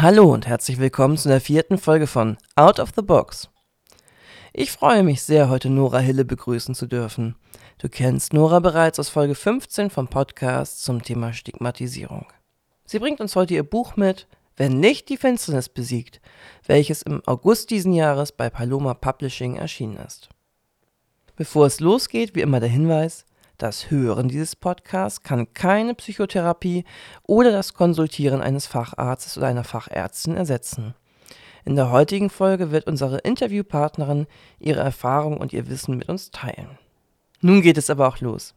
Hallo und herzlich willkommen zu der vierten Folge von Out of the Box. Ich freue mich sehr, heute Nora Hille begrüßen zu dürfen. Du kennst Nora bereits aus Folge 15 vom Podcast zum Thema Stigmatisierung. Sie bringt uns heute ihr Buch mit, Wenn nicht die Finsternis besiegt, welches im August diesen Jahres bei Paloma Publishing erschienen ist. Bevor es losgeht, wie immer der Hinweis, das Hören dieses Podcasts kann keine Psychotherapie oder das Konsultieren eines Facharztes oder einer Fachärztin ersetzen. In der heutigen Folge wird unsere Interviewpartnerin ihre Erfahrung und ihr Wissen mit uns teilen. Nun geht es aber auch los.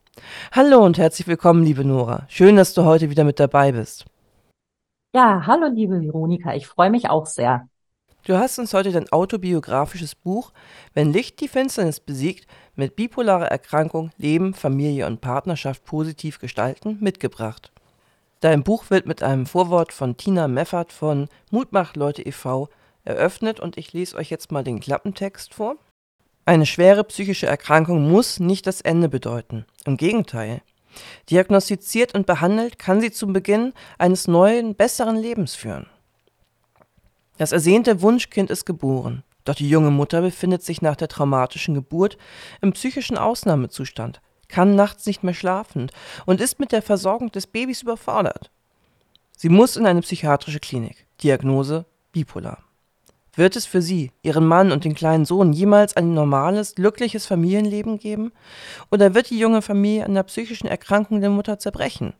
Hallo und herzlich willkommen, liebe Nora. Schön, dass du heute wieder mit dabei bist. Ja, hallo, liebe Veronika. Ich freue mich auch sehr. Du hast uns heute dein autobiografisches Buch Wenn Licht die Finsternis besiegt mit bipolarer Erkrankung Leben, Familie und Partnerschaft positiv gestalten mitgebracht. Dein Buch wird mit einem Vorwort von Tina Meffert von Mutmachleute e.V. eröffnet und ich lese euch jetzt mal den Klappentext vor. Eine schwere psychische Erkrankung muss nicht das Ende bedeuten. Im Gegenteil. Diagnostiziert und behandelt kann sie zum Beginn eines neuen, besseren Lebens führen. Das ersehnte Wunschkind ist geboren, doch die junge Mutter befindet sich nach der traumatischen Geburt im psychischen Ausnahmezustand, kann nachts nicht mehr schlafen und ist mit der Versorgung des Babys überfordert. Sie muss in eine psychiatrische Klinik. Diagnose bipolar. Wird es für sie, ihren Mann und den kleinen Sohn jemals ein normales, glückliches Familienleben geben? Oder wird die junge Familie an der psychischen Erkrankung der Mutter zerbrechen?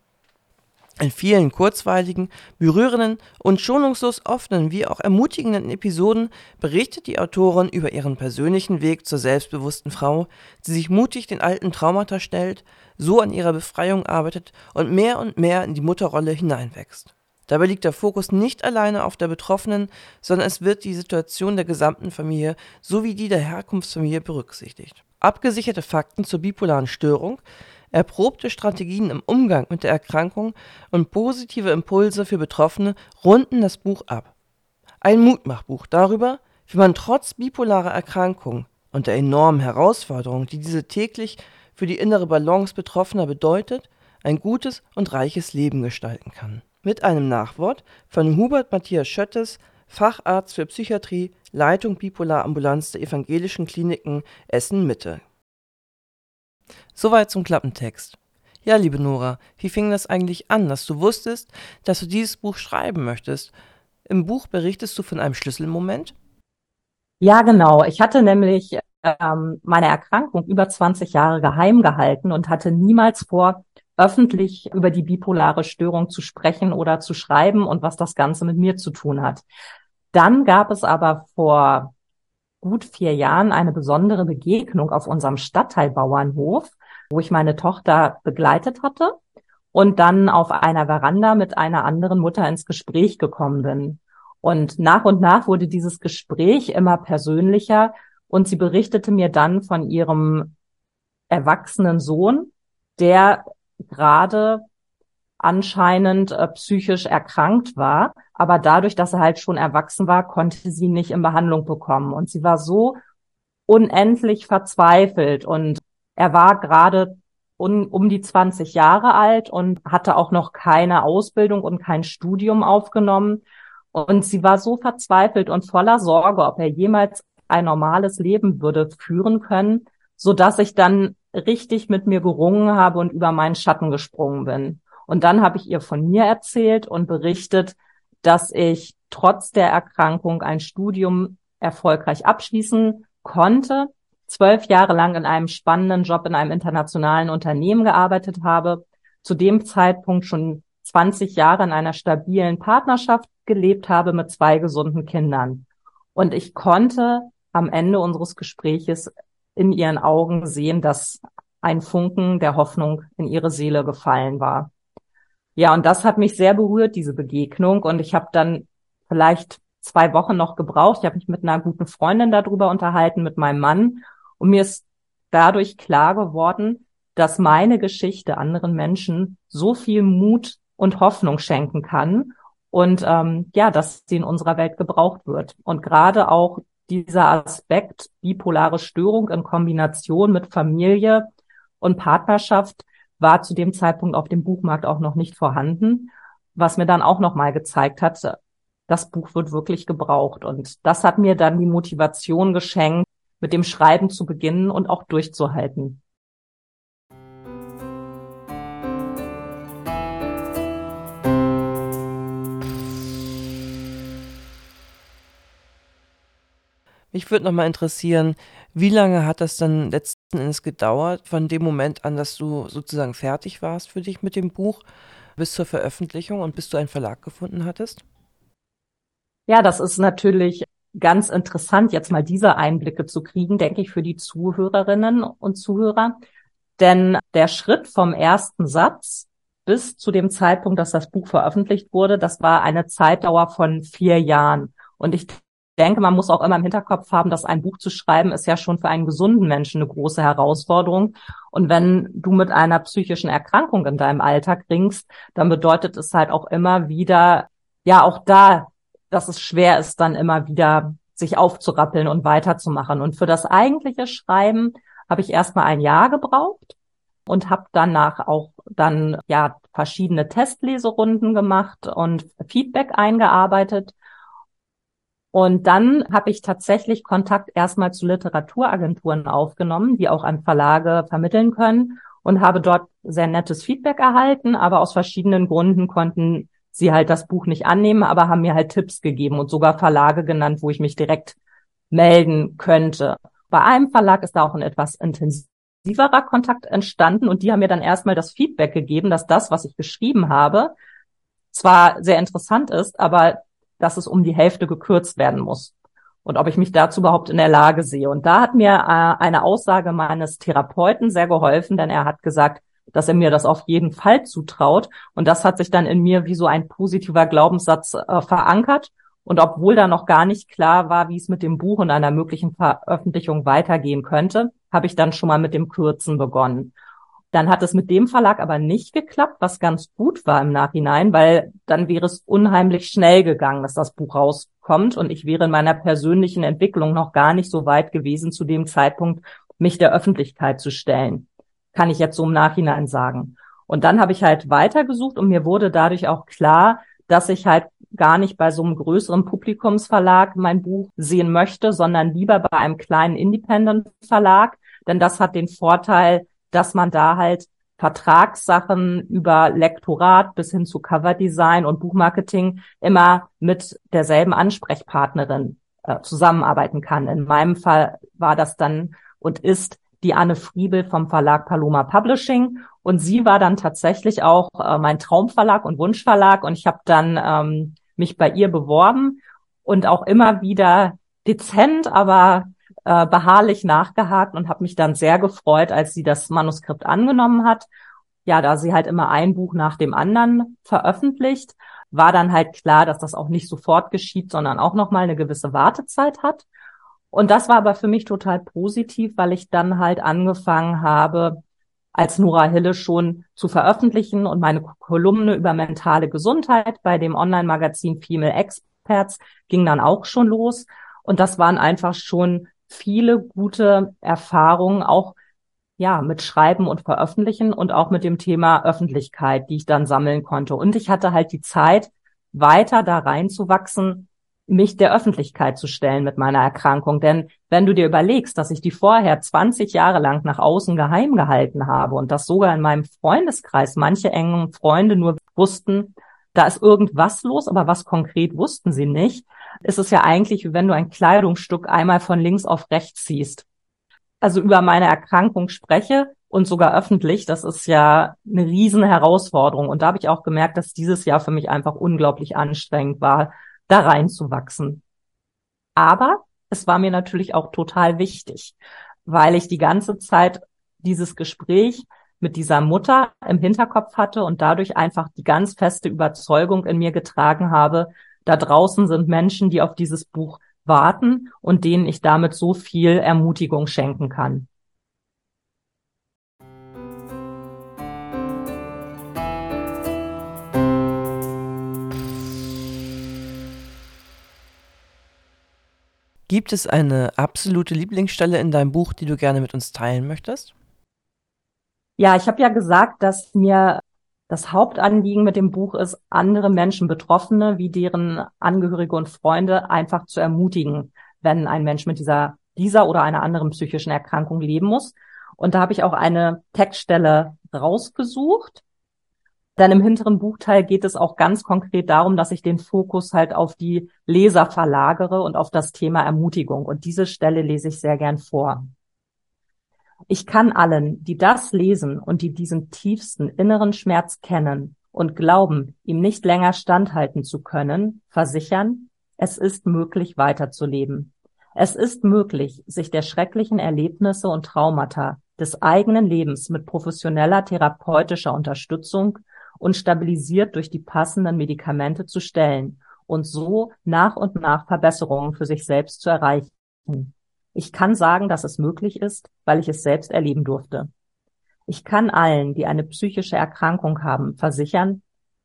In vielen kurzweiligen, berührenden und schonungslos offenen wie auch ermutigenden Episoden berichtet die Autorin über ihren persönlichen Weg zur selbstbewussten Frau, die sich mutig den alten Traumata stellt, so an ihrer Befreiung arbeitet und mehr und mehr in die Mutterrolle hineinwächst. Dabei liegt der Fokus nicht alleine auf der Betroffenen, sondern es wird die Situation der gesamten Familie sowie die der Herkunftsfamilie berücksichtigt. Abgesicherte Fakten zur bipolaren Störung erprobte Strategien im Umgang mit der Erkrankung und positive Impulse für Betroffene runden das Buch ab. Ein Mutmachbuch darüber, wie man trotz bipolarer Erkrankung und der enormen Herausforderungen, die diese täglich für die innere Balance Betroffener bedeutet, ein gutes und reiches Leben gestalten kann. Mit einem Nachwort von Hubert Matthias Schöttes, Facharzt für Psychiatrie, Leitung Bipolarambulanz der Evangelischen Kliniken Essen Mitte. Soweit zum Klappentext. Ja, liebe Nora, wie fing das eigentlich an, dass du wusstest, dass du dieses Buch schreiben möchtest? Im Buch berichtest du von einem Schlüsselmoment? Ja, genau. Ich hatte nämlich ähm, meine Erkrankung über 20 Jahre geheim gehalten und hatte niemals vor, öffentlich über die bipolare Störung zu sprechen oder zu schreiben und was das Ganze mit mir zu tun hat. Dann gab es aber vor gut vier Jahren eine besondere Begegnung auf unserem Stadtteilbauernhof, wo ich meine Tochter begleitet hatte und dann auf einer Veranda mit einer anderen Mutter ins Gespräch gekommen bin. Und nach und nach wurde dieses Gespräch immer persönlicher und sie berichtete mir dann von ihrem erwachsenen Sohn, der gerade anscheinend äh, psychisch erkrankt war. Aber dadurch, dass er halt schon erwachsen war, konnte sie nicht in Behandlung bekommen. Und sie war so unendlich verzweifelt. Und er war gerade um die 20 Jahre alt und hatte auch noch keine Ausbildung und kein Studium aufgenommen. Und sie war so verzweifelt und voller Sorge, ob er jemals ein normales Leben würde führen können, so dass ich dann richtig mit mir gerungen habe und über meinen Schatten gesprungen bin. Und dann habe ich ihr von mir erzählt und berichtet, dass ich trotz der Erkrankung ein Studium erfolgreich abschließen konnte, zwölf Jahre lang in einem spannenden Job in einem internationalen Unternehmen gearbeitet habe, zu dem Zeitpunkt schon 20 Jahre in einer stabilen Partnerschaft gelebt habe mit zwei gesunden Kindern. Und ich konnte am Ende unseres Gespräches in ihren Augen sehen, dass ein Funken der Hoffnung in ihre Seele gefallen war. Ja, und das hat mich sehr berührt, diese Begegnung. Und ich habe dann vielleicht zwei Wochen noch gebraucht. Ich habe mich mit einer guten Freundin darüber unterhalten, mit meinem Mann. Und mir ist dadurch klar geworden, dass meine Geschichte anderen Menschen so viel Mut und Hoffnung schenken kann und ähm, ja, dass sie in unserer Welt gebraucht wird. Und gerade auch dieser Aspekt bipolare Störung in Kombination mit Familie und Partnerschaft war zu dem Zeitpunkt auf dem Buchmarkt auch noch nicht vorhanden, was mir dann auch noch mal gezeigt hat, das Buch wird wirklich gebraucht. Und das hat mir dann die Motivation geschenkt, mit dem Schreiben zu beginnen und auch durchzuhalten. Mich würde noch mal interessieren, wie lange hat das dann letzten Endes gedauert, von dem Moment an, dass du sozusagen fertig warst für dich mit dem Buch, bis zur Veröffentlichung und bis du einen Verlag gefunden hattest? Ja, das ist natürlich ganz interessant, jetzt mal diese Einblicke zu kriegen, denke ich, für die Zuhörerinnen und Zuhörer. Denn der Schritt vom ersten Satz bis zu dem Zeitpunkt, dass das Buch veröffentlicht wurde, das war eine Zeitdauer von vier Jahren. Und ich denke, man muss auch immer im Hinterkopf haben, dass ein Buch zu schreiben ist ja schon für einen gesunden Menschen eine große Herausforderung. Und wenn du mit einer psychischen Erkrankung in deinem Alltag ringst, dann bedeutet es halt auch immer wieder, ja, auch da, dass es schwer ist, dann immer wieder sich aufzurappeln und weiterzumachen. Und für das eigentliche Schreiben habe ich erstmal ein Jahr gebraucht und habe danach auch dann ja verschiedene Testleserunden gemacht und Feedback eingearbeitet und dann habe ich tatsächlich Kontakt erstmal zu Literaturagenturen aufgenommen, die auch an Verlage vermitteln können und habe dort sehr nettes Feedback erhalten, aber aus verschiedenen Gründen konnten sie halt das Buch nicht annehmen, aber haben mir halt Tipps gegeben und sogar Verlage genannt, wo ich mich direkt melden könnte. Bei einem Verlag ist da auch ein etwas intensiverer Kontakt entstanden und die haben mir dann erstmal das Feedback gegeben, dass das, was ich geschrieben habe, zwar sehr interessant ist, aber dass es um die Hälfte gekürzt werden muss und ob ich mich dazu überhaupt in der Lage sehe. Und da hat mir äh, eine Aussage meines Therapeuten sehr geholfen, denn er hat gesagt, dass er mir das auf jeden Fall zutraut. Und das hat sich dann in mir wie so ein positiver Glaubenssatz äh, verankert. Und obwohl da noch gar nicht klar war, wie es mit dem Buch und einer möglichen Veröffentlichung weitergehen könnte, habe ich dann schon mal mit dem Kürzen begonnen. Dann hat es mit dem Verlag aber nicht geklappt, was ganz gut war im Nachhinein, weil dann wäre es unheimlich schnell gegangen, dass das Buch rauskommt und ich wäre in meiner persönlichen Entwicklung noch gar nicht so weit gewesen zu dem Zeitpunkt, mich der Öffentlichkeit zu stellen. Kann ich jetzt so im Nachhinein sagen. Und dann habe ich halt weitergesucht und mir wurde dadurch auch klar, dass ich halt gar nicht bei so einem größeren Publikumsverlag mein Buch sehen möchte, sondern lieber bei einem kleinen Independent Verlag, denn das hat den Vorteil, dass man da halt Vertragssachen über Lektorat bis hin zu Coverdesign und Buchmarketing immer mit derselben Ansprechpartnerin äh, zusammenarbeiten kann. In meinem Fall war das dann und ist die Anne Friebel vom Verlag Paloma Publishing und sie war dann tatsächlich auch äh, mein Traumverlag und Wunschverlag und ich habe dann ähm, mich bei ihr beworben und auch immer wieder dezent, aber äh, beharrlich nachgehakt und habe mich dann sehr gefreut, als sie das Manuskript angenommen hat. Ja, da sie halt immer ein Buch nach dem anderen veröffentlicht, war dann halt klar, dass das auch nicht sofort geschieht, sondern auch noch mal eine gewisse Wartezeit hat. Und das war aber für mich total positiv, weil ich dann halt angefangen habe, als Nora Hille schon zu veröffentlichen und meine Kolumne über mentale Gesundheit bei dem Online-Magazin Female Experts ging dann auch schon los. Und das waren einfach schon viele gute Erfahrungen auch ja mit Schreiben und Veröffentlichen und auch mit dem Thema Öffentlichkeit, die ich dann sammeln konnte. Und ich hatte halt die Zeit, weiter da reinzuwachsen, mich der Öffentlichkeit zu stellen mit meiner Erkrankung. Denn wenn du dir überlegst, dass ich die vorher 20 Jahre lang nach außen geheim gehalten habe und dass sogar in meinem Freundeskreis manche engen Freunde nur wussten, da ist irgendwas los, aber was konkret wussten sie nicht, ist es ja eigentlich, wie wenn du ein Kleidungsstück einmal von links auf rechts ziehst. Also über meine Erkrankung spreche und sogar öffentlich, das ist ja eine riesen Herausforderung. Und da habe ich auch gemerkt, dass dieses Jahr für mich einfach unglaublich anstrengend war, da reinzuwachsen. Aber es war mir natürlich auch total wichtig, weil ich die ganze Zeit dieses Gespräch mit dieser Mutter im Hinterkopf hatte und dadurch einfach die ganz feste Überzeugung in mir getragen habe, da draußen sind Menschen, die auf dieses Buch warten und denen ich damit so viel Ermutigung schenken kann. Gibt es eine absolute Lieblingsstelle in deinem Buch, die du gerne mit uns teilen möchtest? Ja, ich habe ja gesagt, dass mir Das Hauptanliegen mit dem Buch ist, andere Menschen, Betroffene wie deren Angehörige und Freunde einfach zu ermutigen, wenn ein Mensch mit dieser, dieser oder einer anderen psychischen Erkrankung leben muss. Und da habe ich auch eine Textstelle rausgesucht. Denn im hinteren Buchteil geht es auch ganz konkret darum, dass ich den Fokus halt auf die Leser verlagere und auf das Thema Ermutigung. Und diese Stelle lese ich sehr gern vor. Ich kann allen, die das lesen und die diesen tiefsten inneren Schmerz kennen und glauben, ihm nicht länger standhalten zu können, versichern, es ist möglich weiterzuleben. Es ist möglich, sich der schrecklichen Erlebnisse und Traumata des eigenen Lebens mit professioneller therapeutischer Unterstützung und stabilisiert durch die passenden Medikamente zu stellen und so nach und nach Verbesserungen für sich selbst zu erreichen. Ich kann sagen, dass es möglich ist, weil ich es selbst erleben durfte. Ich kann allen, die eine psychische Erkrankung haben, versichern,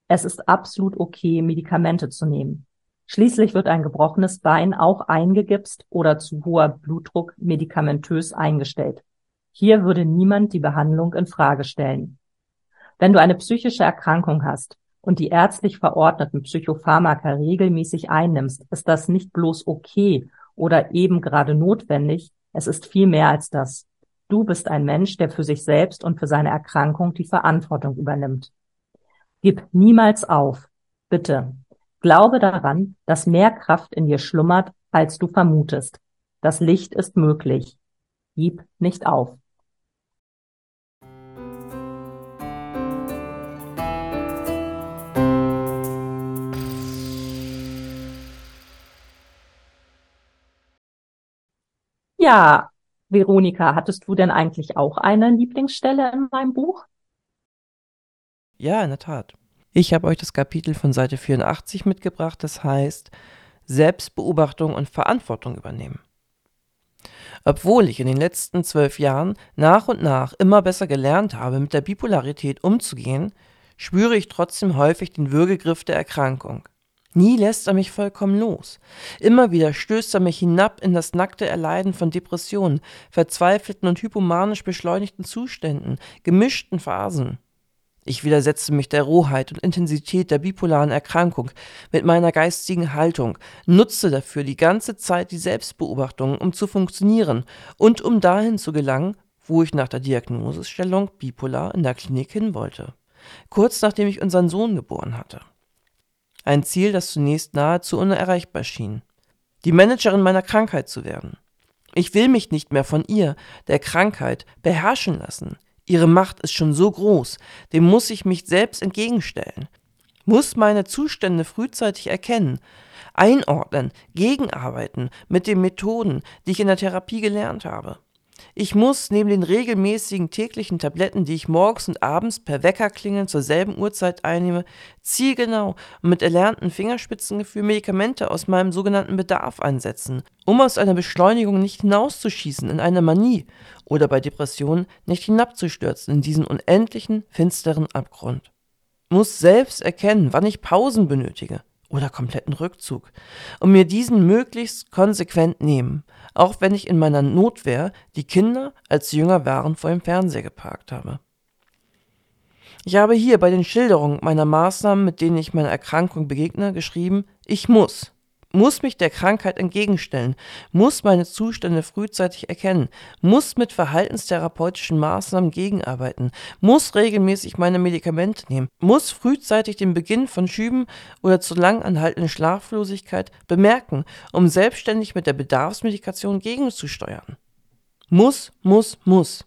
es ist absolut okay, Medikamente zu nehmen. Schließlich wird ein gebrochenes Bein auch eingegipst oder zu hoher Blutdruck medikamentös eingestellt. Hier würde niemand die Behandlung in Frage stellen. Wenn du eine psychische Erkrankung hast und die ärztlich verordneten Psychopharmaka regelmäßig einnimmst, ist das nicht bloß okay oder eben gerade notwendig, es ist viel mehr als das. Du bist ein Mensch, der für sich selbst und für seine Erkrankung die Verantwortung übernimmt. Gib niemals auf. Bitte. Glaube daran, dass mehr Kraft in dir schlummert, als du vermutest. Das Licht ist möglich. Gib nicht auf. Ja, Veronika, hattest du denn eigentlich auch eine Lieblingsstelle in meinem Buch? Ja, in der Tat. Ich habe euch das Kapitel von Seite 84 mitgebracht, das heißt Selbstbeobachtung und Verantwortung übernehmen. Obwohl ich in den letzten zwölf Jahren nach und nach immer besser gelernt habe, mit der Bipolarität umzugehen, spüre ich trotzdem häufig den Würgegriff der Erkrankung. Nie lässt er mich vollkommen los. Immer wieder stößt er mich hinab in das nackte Erleiden von Depressionen, verzweifelten und hypomanisch beschleunigten Zuständen, gemischten Phasen. Ich widersetze mich der Rohheit und Intensität der bipolaren Erkrankung mit meiner geistigen Haltung, nutze dafür die ganze Zeit die Selbstbeobachtung, um zu funktionieren und um dahin zu gelangen, wo ich nach der Diagnosestellung bipolar in der Klinik hin wollte. Kurz nachdem ich unseren Sohn geboren hatte ein Ziel, das zunächst nahezu unerreichbar schien. Die Managerin meiner Krankheit zu werden. Ich will mich nicht mehr von ihr, der Krankheit, beherrschen lassen. Ihre Macht ist schon so groß, dem muss ich mich selbst entgegenstellen, muss meine Zustände frühzeitig erkennen, einordnen, gegenarbeiten mit den Methoden, die ich in der Therapie gelernt habe. Ich muss neben den regelmäßigen täglichen Tabletten, die ich morgens und abends per Weckerklingeln zur selben Uhrzeit einnehme, zielgenau und mit erlerntem Fingerspitzengefühl Medikamente aus meinem sogenannten Bedarf einsetzen, um aus einer Beschleunigung nicht hinauszuschießen in eine Manie oder bei Depressionen nicht hinabzustürzen in diesen unendlichen, finsteren Abgrund. Muss selbst erkennen, wann ich Pausen benötige oder kompletten Rückzug und mir diesen möglichst konsequent nehmen auch wenn ich in meiner Notwehr die Kinder, als jünger waren, vor dem Fernseher geparkt habe. Ich habe hier bei den Schilderungen meiner Maßnahmen, mit denen ich meiner Erkrankung begegne, geschrieben, ich muss muss mich der Krankheit entgegenstellen, muss meine Zustände frühzeitig erkennen, muss mit verhaltenstherapeutischen Maßnahmen gegenarbeiten, muss regelmäßig meine Medikamente nehmen, muss frühzeitig den Beginn von Schüben oder zu lang anhaltenden Schlaflosigkeit bemerken, um selbstständig mit der Bedarfsmedikation gegenzusteuern. Muss, muss, muss.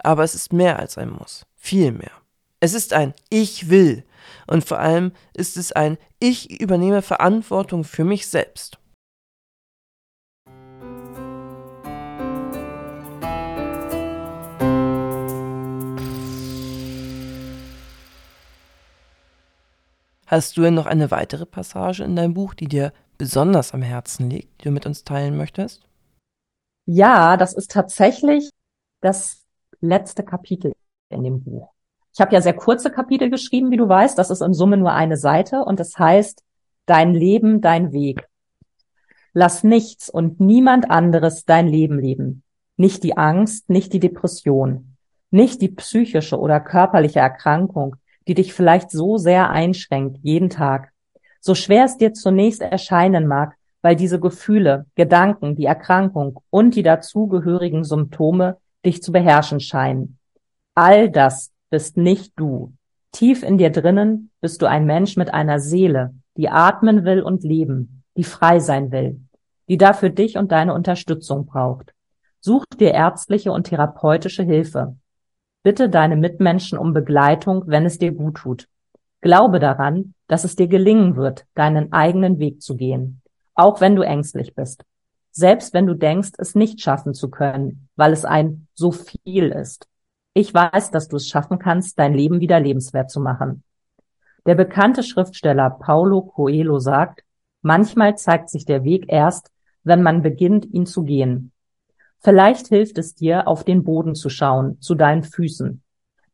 Aber es ist mehr als ein Muss, viel mehr. Es ist ein Ich will, und vor allem ist es ein Ich übernehme Verantwortung für mich selbst. Hast du denn noch eine weitere Passage in deinem Buch, die dir besonders am Herzen liegt, die du mit uns teilen möchtest? Ja, das ist tatsächlich das letzte Kapitel in dem Buch. Ich habe ja sehr kurze Kapitel geschrieben, wie du weißt. Das ist in Summe nur eine Seite und das heißt Dein Leben, dein Weg. Lass nichts und niemand anderes dein Leben leben. Nicht die Angst, nicht die Depression, nicht die psychische oder körperliche Erkrankung, die dich vielleicht so sehr einschränkt, jeden Tag. So schwer es dir zunächst erscheinen mag, weil diese Gefühle, Gedanken, die Erkrankung und die dazugehörigen Symptome dich zu beherrschen scheinen. All das bist nicht du. Tief in dir drinnen bist du ein Mensch mit einer Seele, die atmen will und leben, die frei sein will, die dafür dich und deine Unterstützung braucht. Such dir ärztliche und therapeutische Hilfe. Bitte deine Mitmenschen um Begleitung, wenn es dir gut tut. Glaube daran, dass es dir gelingen wird, deinen eigenen Weg zu gehen, auch wenn du ängstlich bist. Selbst wenn du denkst, es nicht schaffen zu können, weil es ein so viel ist. Ich weiß, dass du es schaffen kannst, dein Leben wieder lebenswert zu machen. Der bekannte Schriftsteller Paulo Coelho sagt, manchmal zeigt sich der Weg erst, wenn man beginnt, ihn zu gehen. Vielleicht hilft es dir, auf den Boden zu schauen, zu deinen Füßen,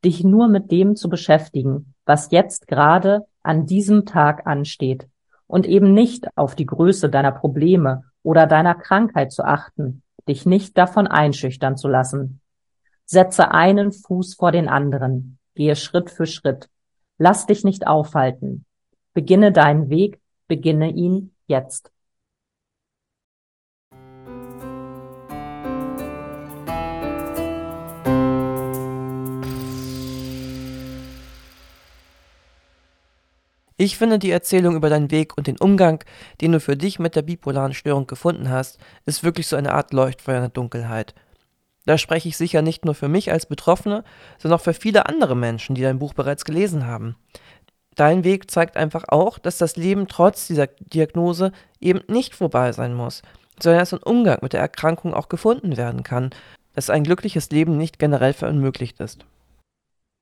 dich nur mit dem zu beschäftigen, was jetzt gerade an diesem Tag ansteht und eben nicht auf die Größe deiner Probleme oder deiner Krankheit zu achten, dich nicht davon einschüchtern zu lassen. Setze einen Fuß vor den anderen, gehe Schritt für Schritt, lass dich nicht aufhalten, beginne deinen Weg, beginne ihn jetzt. Ich finde, die Erzählung über deinen Weg und den Umgang, den du für dich mit der bipolaren Störung gefunden hast, ist wirklich so eine Art Leuchtfeuer in der Dunkelheit. Da spreche ich sicher nicht nur für mich als Betroffene, sondern auch für viele andere Menschen, die dein Buch bereits gelesen haben. Dein Weg zeigt einfach auch, dass das Leben trotz dieser Diagnose eben nicht vorbei sein muss, sondern dass ein Umgang mit der Erkrankung auch gefunden werden kann, dass ein glückliches Leben nicht generell verunmöglicht ist.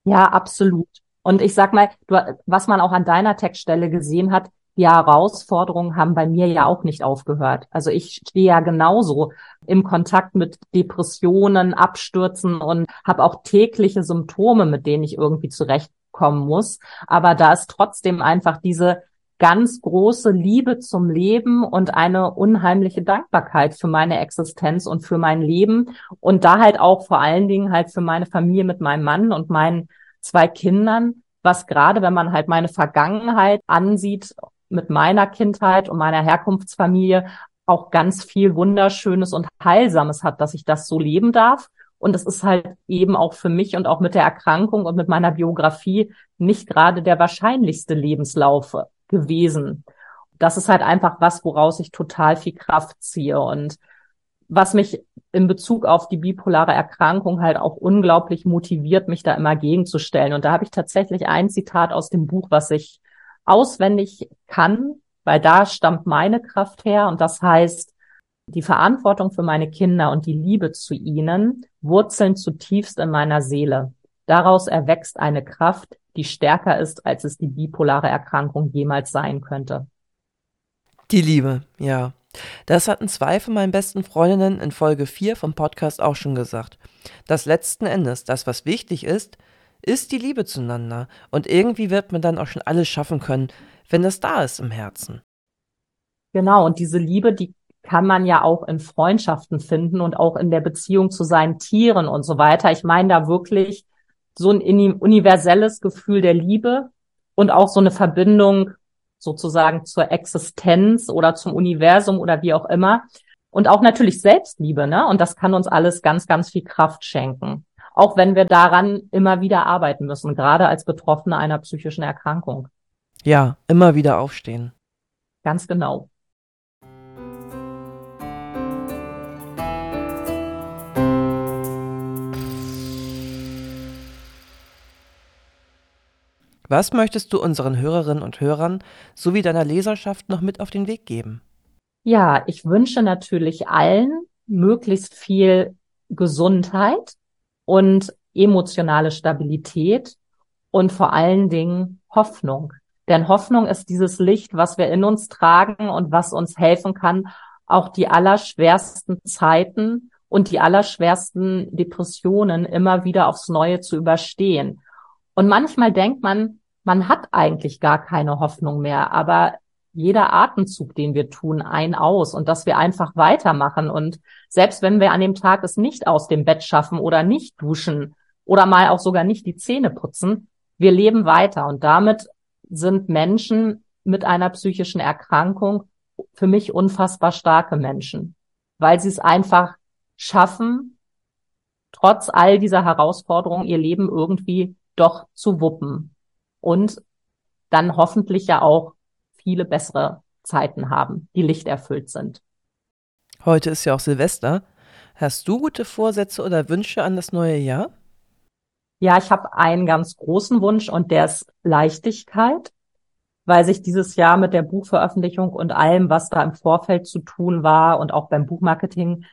Ja, absolut. Und ich sag mal, du, was man auch an deiner Textstelle gesehen hat, die Herausforderungen haben bei mir ja auch nicht aufgehört. Also ich stehe ja genauso im Kontakt mit Depressionen, Abstürzen und habe auch tägliche Symptome, mit denen ich irgendwie zurechtkommen muss. Aber da ist trotzdem einfach diese ganz große Liebe zum Leben und eine unheimliche Dankbarkeit für meine Existenz und für mein Leben und da halt auch vor allen Dingen halt für meine Familie mit meinem Mann und meinen zwei Kindern, was gerade, wenn man halt meine Vergangenheit ansieht, mit meiner Kindheit und meiner Herkunftsfamilie auch ganz viel Wunderschönes und Heilsames hat, dass ich das so leben darf. Und es ist halt eben auch für mich und auch mit der Erkrankung und mit meiner Biografie nicht gerade der wahrscheinlichste Lebenslauf gewesen. Das ist halt einfach was, woraus ich total viel Kraft ziehe. Und was mich in Bezug auf die bipolare Erkrankung halt auch unglaublich motiviert, mich da immer gegenzustellen. Und da habe ich tatsächlich ein Zitat aus dem Buch, was ich auswendig kann, weil da stammt meine Kraft her. Und das heißt, die Verantwortung für meine Kinder und die Liebe zu ihnen wurzeln zutiefst in meiner Seele. Daraus erwächst eine Kraft, die stärker ist, als es die bipolare Erkrankung jemals sein könnte. Die Liebe, ja. Das hatten zwei von meinen besten Freundinnen in Folge 4 vom Podcast auch schon gesagt. Dass letzten Endes das, was wichtig ist, ist die Liebe zueinander. Und irgendwie wird man dann auch schon alles schaffen können, wenn das da ist im Herzen. Genau, und diese Liebe, die kann man ja auch in Freundschaften finden und auch in der Beziehung zu seinen Tieren und so weiter. Ich meine da wirklich so ein universelles Gefühl der Liebe und auch so eine Verbindung sozusagen zur Existenz oder zum Universum oder wie auch immer. Und auch natürlich Selbstliebe, ne? Und das kann uns alles ganz, ganz viel Kraft schenken. Auch wenn wir daran immer wieder arbeiten müssen, gerade als Betroffene einer psychischen Erkrankung. Ja, immer wieder aufstehen. Ganz genau. Was möchtest du unseren Hörerinnen und Hörern sowie deiner Leserschaft noch mit auf den Weg geben? Ja, ich wünsche natürlich allen möglichst viel Gesundheit und emotionale Stabilität und vor allen Dingen Hoffnung. Denn Hoffnung ist dieses Licht, was wir in uns tragen und was uns helfen kann, auch die allerschwersten Zeiten und die allerschwersten Depressionen immer wieder aufs Neue zu überstehen. Und manchmal denkt man, man hat eigentlich gar keine Hoffnung mehr, aber jeder Atemzug, den wir tun, ein aus und dass wir einfach weitermachen. Und selbst wenn wir an dem Tag es nicht aus dem Bett schaffen oder nicht duschen oder mal auch sogar nicht die Zähne putzen, wir leben weiter und damit sind Menschen mit einer psychischen Erkrankung für mich unfassbar starke Menschen, weil sie es einfach schaffen, trotz all dieser Herausforderungen ihr Leben irgendwie doch zu wuppen und dann hoffentlich ja auch viele bessere Zeiten haben, die lichterfüllt sind. Heute ist ja auch Silvester. Hast du gute Vorsätze oder Wünsche an das neue Jahr? Ja, ich habe einen ganz großen Wunsch und der ist Leichtigkeit, weil sich dieses Jahr mit der Buchveröffentlichung und allem, was da im Vorfeld zu tun war und auch beim Buchmarketing,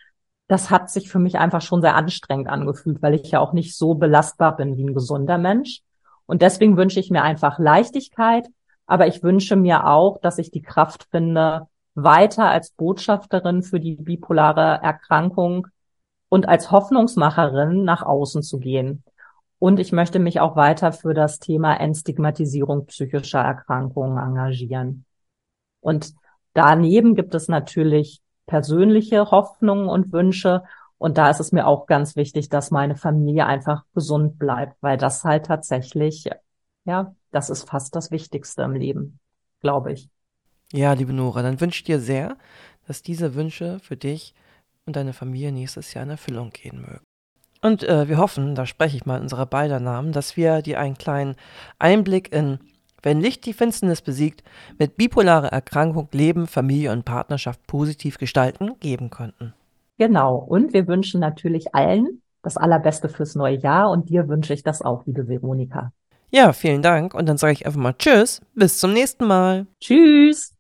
das hat sich für mich einfach schon sehr anstrengend angefühlt, weil ich ja auch nicht so belastbar bin wie ein gesunder Mensch. Und deswegen wünsche ich mir einfach Leichtigkeit, aber ich wünsche mir auch, dass ich die Kraft finde, weiter als Botschafterin für die bipolare Erkrankung und als Hoffnungsmacherin nach außen zu gehen. Und ich möchte mich auch weiter für das Thema Entstigmatisierung psychischer Erkrankungen engagieren. Und daneben gibt es natürlich persönliche Hoffnungen und Wünsche. Und da ist es mir auch ganz wichtig, dass meine Familie einfach gesund bleibt, weil das halt tatsächlich, ja, das ist fast das Wichtigste im Leben, glaube ich. Ja, liebe Nora, dann wünsche ich dir sehr, dass diese Wünsche für dich und deine Familie nächstes Jahr in Erfüllung gehen mögen. Und äh, wir hoffen, da spreche ich mal unserer beider Namen, dass wir dir einen kleinen Einblick in Wenn Licht die Finsternis besiegt, mit bipolarer Erkrankung Leben, Familie und Partnerschaft positiv gestalten geben konnten. Genau. Und wir wünschen natürlich allen das Allerbeste fürs neue Jahr und dir wünsche ich das auch, liebe Veronika. Ja, vielen Dank und dann sage ich einfach mal Tschüss, bis zum nächsten Mal. Tschüss.